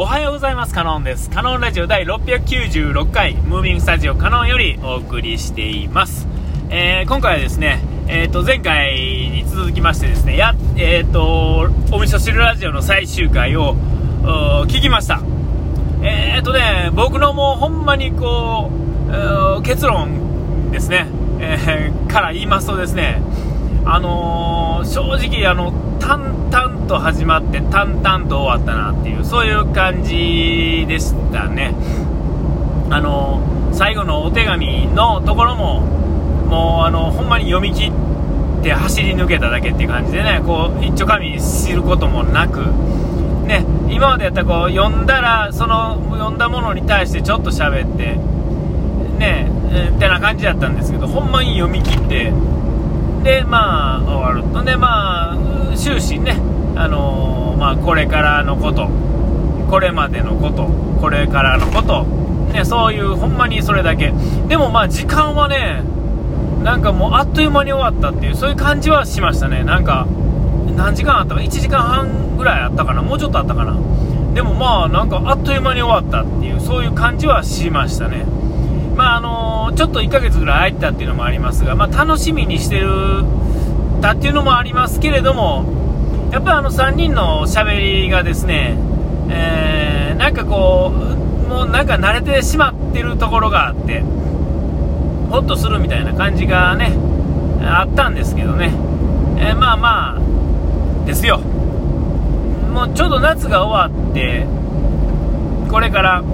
おはようございます。カノンです。カノンラジオ第696回、ムービングスタジオカノンよりお送りしています。えー、今回はですね、えっ、ー、と、前回に続きましてですね、や、えっ、ー、と、お味噌汁ラジオの最終回を、聞きました。えっ、とね、僕のもうほんまにこう、結論ですね、えから言いますとですね、あの正直あの、淡々と始まって淡々と終わったなっていうそういう感じでしたね。あの最後のお手紙のところももうあのほんまに読み切って走り抜けただけっていう感じでねこう一丁紙知ることもなくね今までやったらこう読んだらその読んだものに対してちょっと喋ってねえってな感じだったんですけどほんまに読み切ってでまあ終わるとでまあ終始ね、あのー、まあ、これからのこと、これまでのこと、これからのこと、ね、そういうほんまにそれだけ。でもまあ時間はね、なんかもうあっという間に終わったっていう、そういう感じはしましたね。なんか、何時間あったか ?1 時間半ぐらいあったかな？もうちょっとあったかな？でもまあなんかあっという間に終わったっていう、そういう感じはしましたね。まああの、ちょっと1ヶ月ぐらい空いたっていうのもありますが、まあ楽しみにしてるたっていうのもありますけれども、やっぱりあの3人のしゃべりがですね、えー、なんかこう、もうなんか慣れてしまってるところがあって、ホッとするみたいな感じがね、あったんですけどね、えー、まあまあ、ですよ。もうちょうど夏が終わって、これから、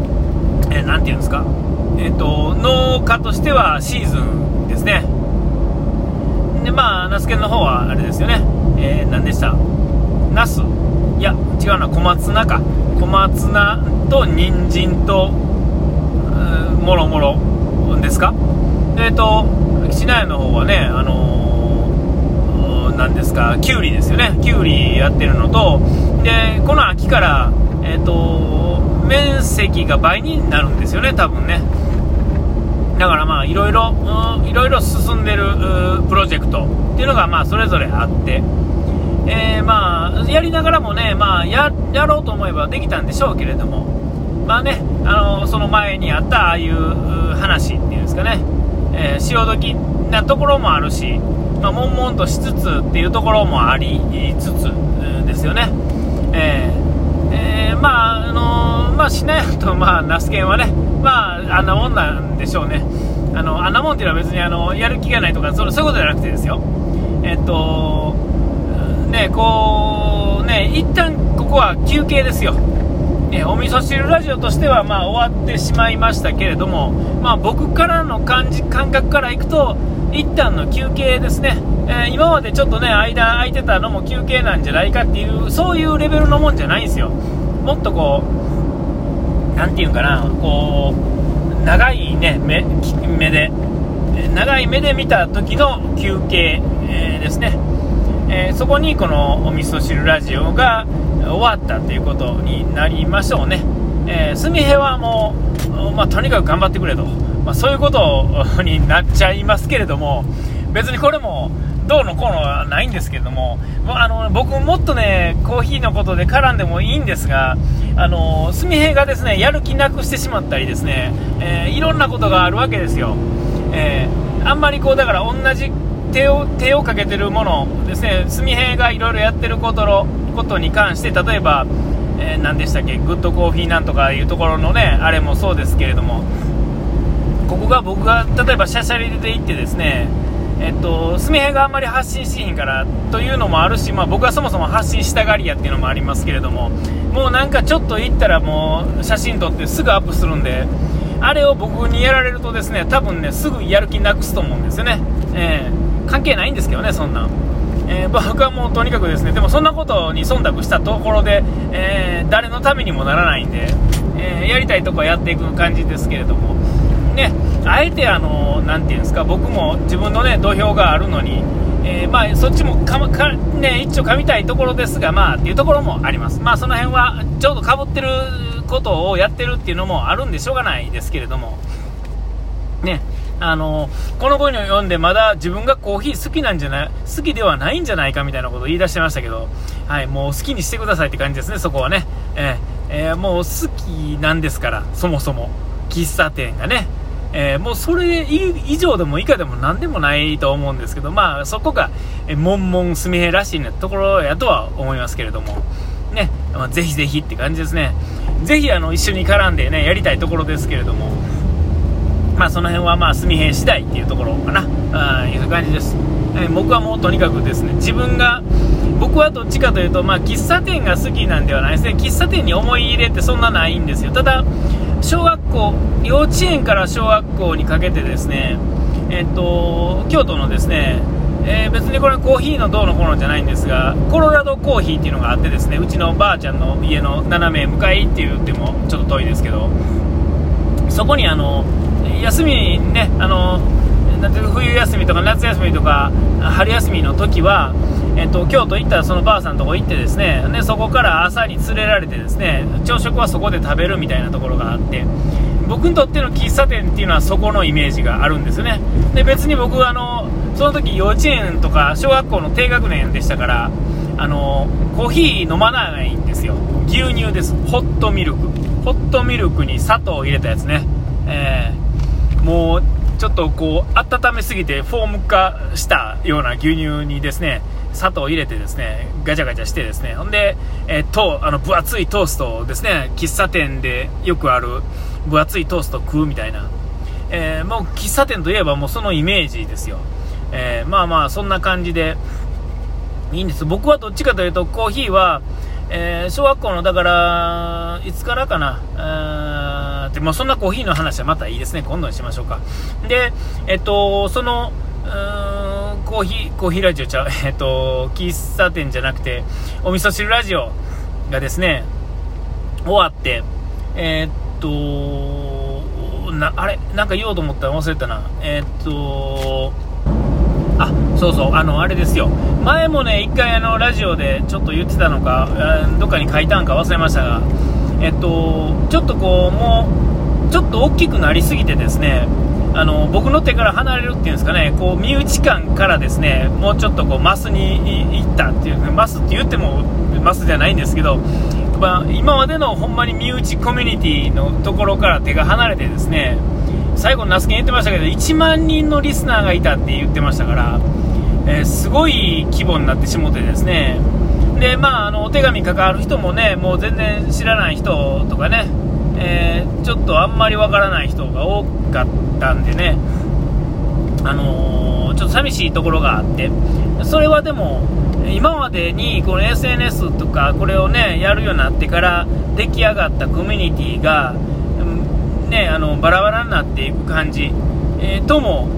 えー、て言うんですか、え、ー、と、農家としてはシーズンですね。でまあナスケの方はあれですよね。えー、何でした？ナス？いや違うな。小松菜か。小松菜と人参ともろもろですか？えっ、ー、と吉内の方はねあのー、何ですか？きゅうりですよね。きゅうりやってるのとでこの秋からえっ、ー、と面積が倍になるんですよね多分ね。だからまあいろいろ、いろいろ進んでるプロジェクトっていうのがまあそれぞれあって、えー、まあやりながらもね、まあや、やろうと思えばできたんでしょうけれども、まあね、あのその前にあったああいう話っていうんですかね、えー、潮時なところもあるし、まあ、悶々としつつっていうところもありつつですよね。えーえー、まあ、あのまあ、しないと、まあ、ナスケンはね、まあ、あんなもんなんでしょうね。あの、あんなもんっていうのは別に、あの、やる気がないとか、そそういうことじゃなくてですよ。えっと、ね、こう、ね、一旦ここは休憩ですよ。ね、お味噌汁ラジオとしては、まあ、終わってしまいましたけれども、まあ、僕からの感じ、感覚からいくと、一旦の休憩ですね。えー、今までちょっとね、間空いてたのも休憩なんじゃないかっていう、そういうレベルのもんじゃないんですよ。もっとこう、なんていうんかな、こう、長いね、目目で、長い目で見た時の休憩、えー、ですね、えー、そこにこのお味噌汁ラジオが終わったということになりましょうね。えー、すみへはもう、まあ、とにかく頑張ってくれと、まあ、そういうことになっちゃいますけれども、別にこれも、どうのこうのはないんですけれども、あの僕もっとね、コーヒーのことで絡んでもいいんですが、あのすみへがですね、やる気なくしてしまったりですね、えー、いろんなことがあるわけですよ。えー、あんまりこう、だから同じ手を、手をかけてるものですね、すみへがいろいろやってることの、ことに関して、例えば、えー、何でしたっけ、グッドコーヒーなんとかいうところのね、あれもそうですけれども、ここが僕が例えばシャシャリで行ってですね、えっと、すみへがあんまり発信しひんからというのもあるし、まあ、僕はそもそも発信したがりやっていうのもありますけれども、もうなんかちょっと行ったらもう写真撮ってすぐアップするんで、あれを僕にやられるとですね、多分ね、すぐやる気なくすと思うんですよね。えー、関係ないんですけどね、そんな。えー、僕はもうとにかくですね、でもそんなことに忖度したところで、えー、誰のためにもならないんで、えー、やりたいとこはやっていく感じですけれども、ね、あえてあの、なていうんですか、僕も自分のね、土俵があるのに、え、まあ、そっちもかか、ね、一応噛みたいところですが、まあ、っていうところもあります。まあ、その辺は、ちょうどかぶってることをやってるっていうのもあるんでしょうがないですけれども、ね、あのこの本を読んでまだ自分がコーヒー好きなんじゃない好きではないんじゃないかみたいなことを言い出してましたけど、はい、もう好きにしてくださいって感じですね、そこはね。えーえー、もう好きなんですから、そもそも。喫茶店がね。えー、もうそれ以上でも以下でも何でもないと思うんですけど、まあそこが、えー、もんもんすみへらしいなところやとは思いますけれども、ね、まあ、ぜひぜひって感じですね。ぜひあの一緒に絡んでね、やりたいところですけれども、まあその辺はまあすみへ次第っていうところかな、あいう感じです。えー、僕はもうとにかくですね、自分が、僕はどっちかというと、まあ、喫茶店が好きなんではないですね、喫茶店に思い入れってそんなないんですよ。ただ小学校、幼稚園から小学校にかけてですね、えっと、京都のですね、えー、別にこれコーヒーのどうのこうのじゃないんですが、コロラドコーヒーっていうのがあってですね、うちのばあちゃんの家の斜め向かいって言ってもちょっと遠いですけど、そこにあの、休みね、あの、なんて冬休みとか夏休みとか春休みの時は、えっと、京都行ったらそのばあさんのとこ行ってですねでそこから朝に連れられてですね朝食はそこで食べるみたいなところがあって僕にとっての喫茶店っていうのはそこのイメージがあるんですね。で別に僕はあのその時幼稚園とか小学校の低学年でしたからあのコーヒー飲まないんですよ。牛乳です。ホットミルク。ホットミルクに砂糖を入れたやつね、えー、もうちょっとこう温めすぎてフォーム化したような牛乳にですね砂糖を入れてですねガチャガチャしてですね。ほんで、えー、とあの分厚いトーストをですね喫茶店でよくある分厚いトーストを食うみたいな、えー、もう喫茶店といえばもうそのイメージですよ、えー、まあまあそんな感じで。いいんです。僕はどっちかというとコーヒーは、え小学校のだからいつからかな。で、まあ、そんなコーヒーの話はまたいいですね今度にしましょうかでえっとそのうーんコーヒー、コーヒーラジオちゃう、えっと、喫茶店じゃなくて、お味噌汁ラジオがですね、終わって、え、っと、な、あれなんか言おうと思ったら忘れたな。え、っと、あ、そうそう、あの、あれですよ。前もね、一回あの、ラジオでちょっと言ってたのか、どっかに書いたんか忘れましたが、えっと、ちょっとこう、もう、ちょっと大きくなりすぎてですね、あの僕の手から離れるっていうんですかね、こう身内感からですねもうちょっとこうマスに行ったっていう、マスって言ってもマスじゃないんですけど、まあ、今までのほんまに身内コミュニティのところから手が離れてですね最後、那須研言ってましたけど1万人のリスナーがいたって言ってましたから、えー、すごい規模になってしもてですねで、まあ、あのお手紙関わる人もねもう全然知らない人とかねえー、ちょっとあんまりわからない人が多かったんでね、あのー、ちょっと寂しいところがあって、それはでも、今までにこの SNS とかこれをね、やるようになってから出来上がったコミュニティが、ね、あのバラバラになっていく感じ、えー、とも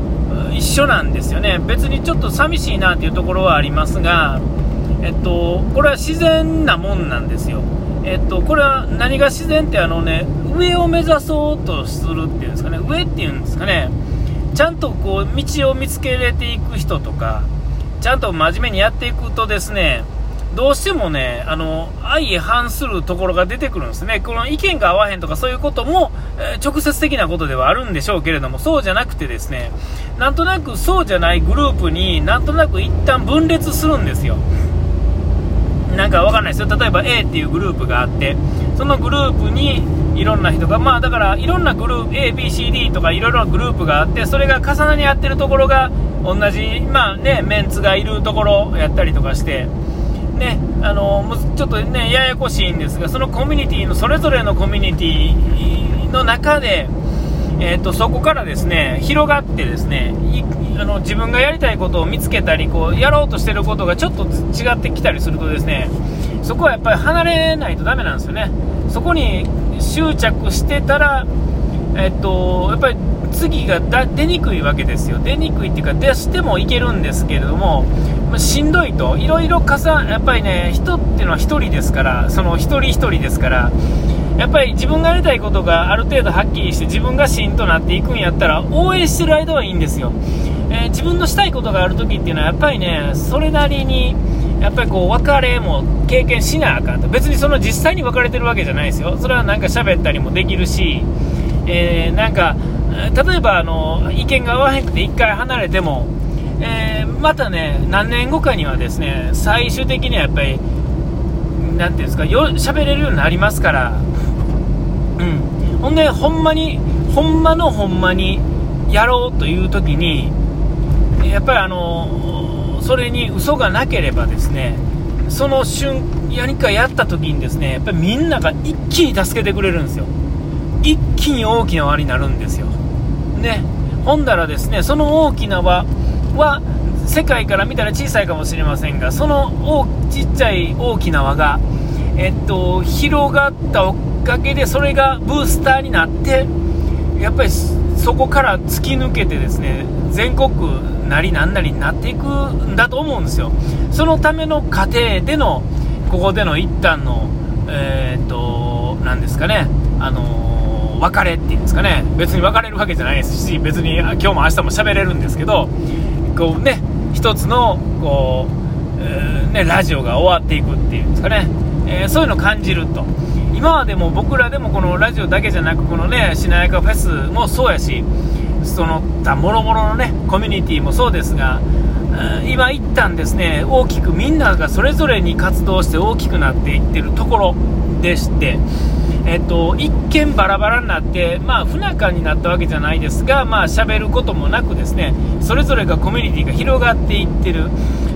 一緒なんですよね。別にちょっと寂しいなっていうところはありますが、えっと、これは自然なもんなんですよ。えっと、これは何が自然ってあのね、上を目指そうとするっていうんですかね、上っていうんですかね、ちゃんとこう、道を見つけれていく人とか、ちゃんと真面目にやっていくとですね、どうしてもね、あの、相反するところが出てくるんですね。この意見が合わへんとかそういうことも、えー、直接的なことではあるんでしょうけれども、そうじゃなくてですね、なんとなくそうじゃないグループになんとなく一旦分裂するんですよ。なんかわかんないですよ。例えば A っていうグループがあって、そのグループにいろんな人が、まあだからいろんなグループ、A、B、C、D とかいろいろなグループがあって、それが重なり合ってるところが同じ、まあね、メンツがいるところやったりとかして、ね、あのちょっとね、ややこしいんですが、そのコミュニティの、それぞれのコミュニティの中で、えーと、そこからですね広がってですねあの自分がやりたいことを見つけたりこうやろうとしてることがちょっと違ってきたりするとですねそこはやっぱり離れないとダメなんですよね。そこに執着してたら、えっと、やっぱり次が出にくいわけですよ。出にくいっていうか出してもいけるんですけれどもしんどいといろいろ重やっぱりね人っていうのは1人ですからその1人1人ですからやっぱり自分がやりたいことがある程度はっきりして自分が芯となっていくんやったら応援してる間はいいんですよ、えー、自分のしたいことがある時っていうのはやっぱりねそれなりにやっぱりこう別れも経験しなあかんと。別にその実際に別れてるわけじゃないですよ。それはなんか喋ったりもできるし、えー、なんか例えばあの意見が合わへんくて1回離れても、えー、またね何年後かにはですね最終的にはやっぱりなんていうんですかよ喋れるようになりますから。うん。ほんでほんまにほんまのほんまにやろうという時にやっぱりあのそれに嘘がなければですねその瞬何かやった時にですねやっぱりみんなが一気に助けてくれるんですよ。一気に大きな輪になるんですよ。ね。ほんだらですねその大きな輪は世界から見たら小さいかもしれませんがその大ちっちゃい大きな輪が、えっと、広がったかげでそれがブースターになってやっぱりそこから突き抜けてですね全国なりなんなりになっていくんだと思うんですよ。そのための過程でのここでの一旦のえー、っと何ですかねあの別れっていうんですかね。別に別れるわけじゃないですし別に今日も明日も喋れるんですけどこうね一つのこう、えー、ね、ラジオが終わっていくっていうんですかね、えー、そういうのを感じると。今はでも僕らでもこのラジオだけじゃなくこのねしなやかフェスもそうやしその他もろもろのねコミュニティもそうですが今一旦ですね。大きくみんながそれぞれに活動して大きくなっていってるところでして、えっと、一見バラバラになって、まあ、不仲になったわけじゃないですが、まあ、喋ることもなくですねそれぞれがコミュニティが広がっていってる、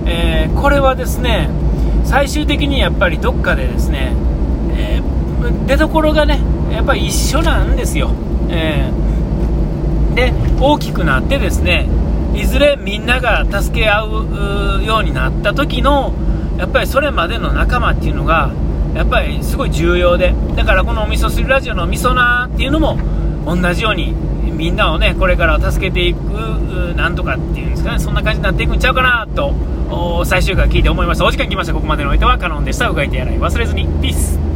えー、これはですね最終的にやっぱりどっかでですね、出どころがねやっぱり一緒なんですよ、えー、で大きくなってですねいずれみんなが助け合うようになった時のやっぱりそれまでの仲間っていうのがやっぱりすごい重要でだからこのお味噌汁ラジオの味噌なっていうのも同じようにみんなをねこれから助けていくなんとかっていうんですかねそんな感じになっていくんちゃうかなと最終回聞いて思いましたお時間来ましたここまでのお相手はカノンでしたうがいてやらい忘れずにピース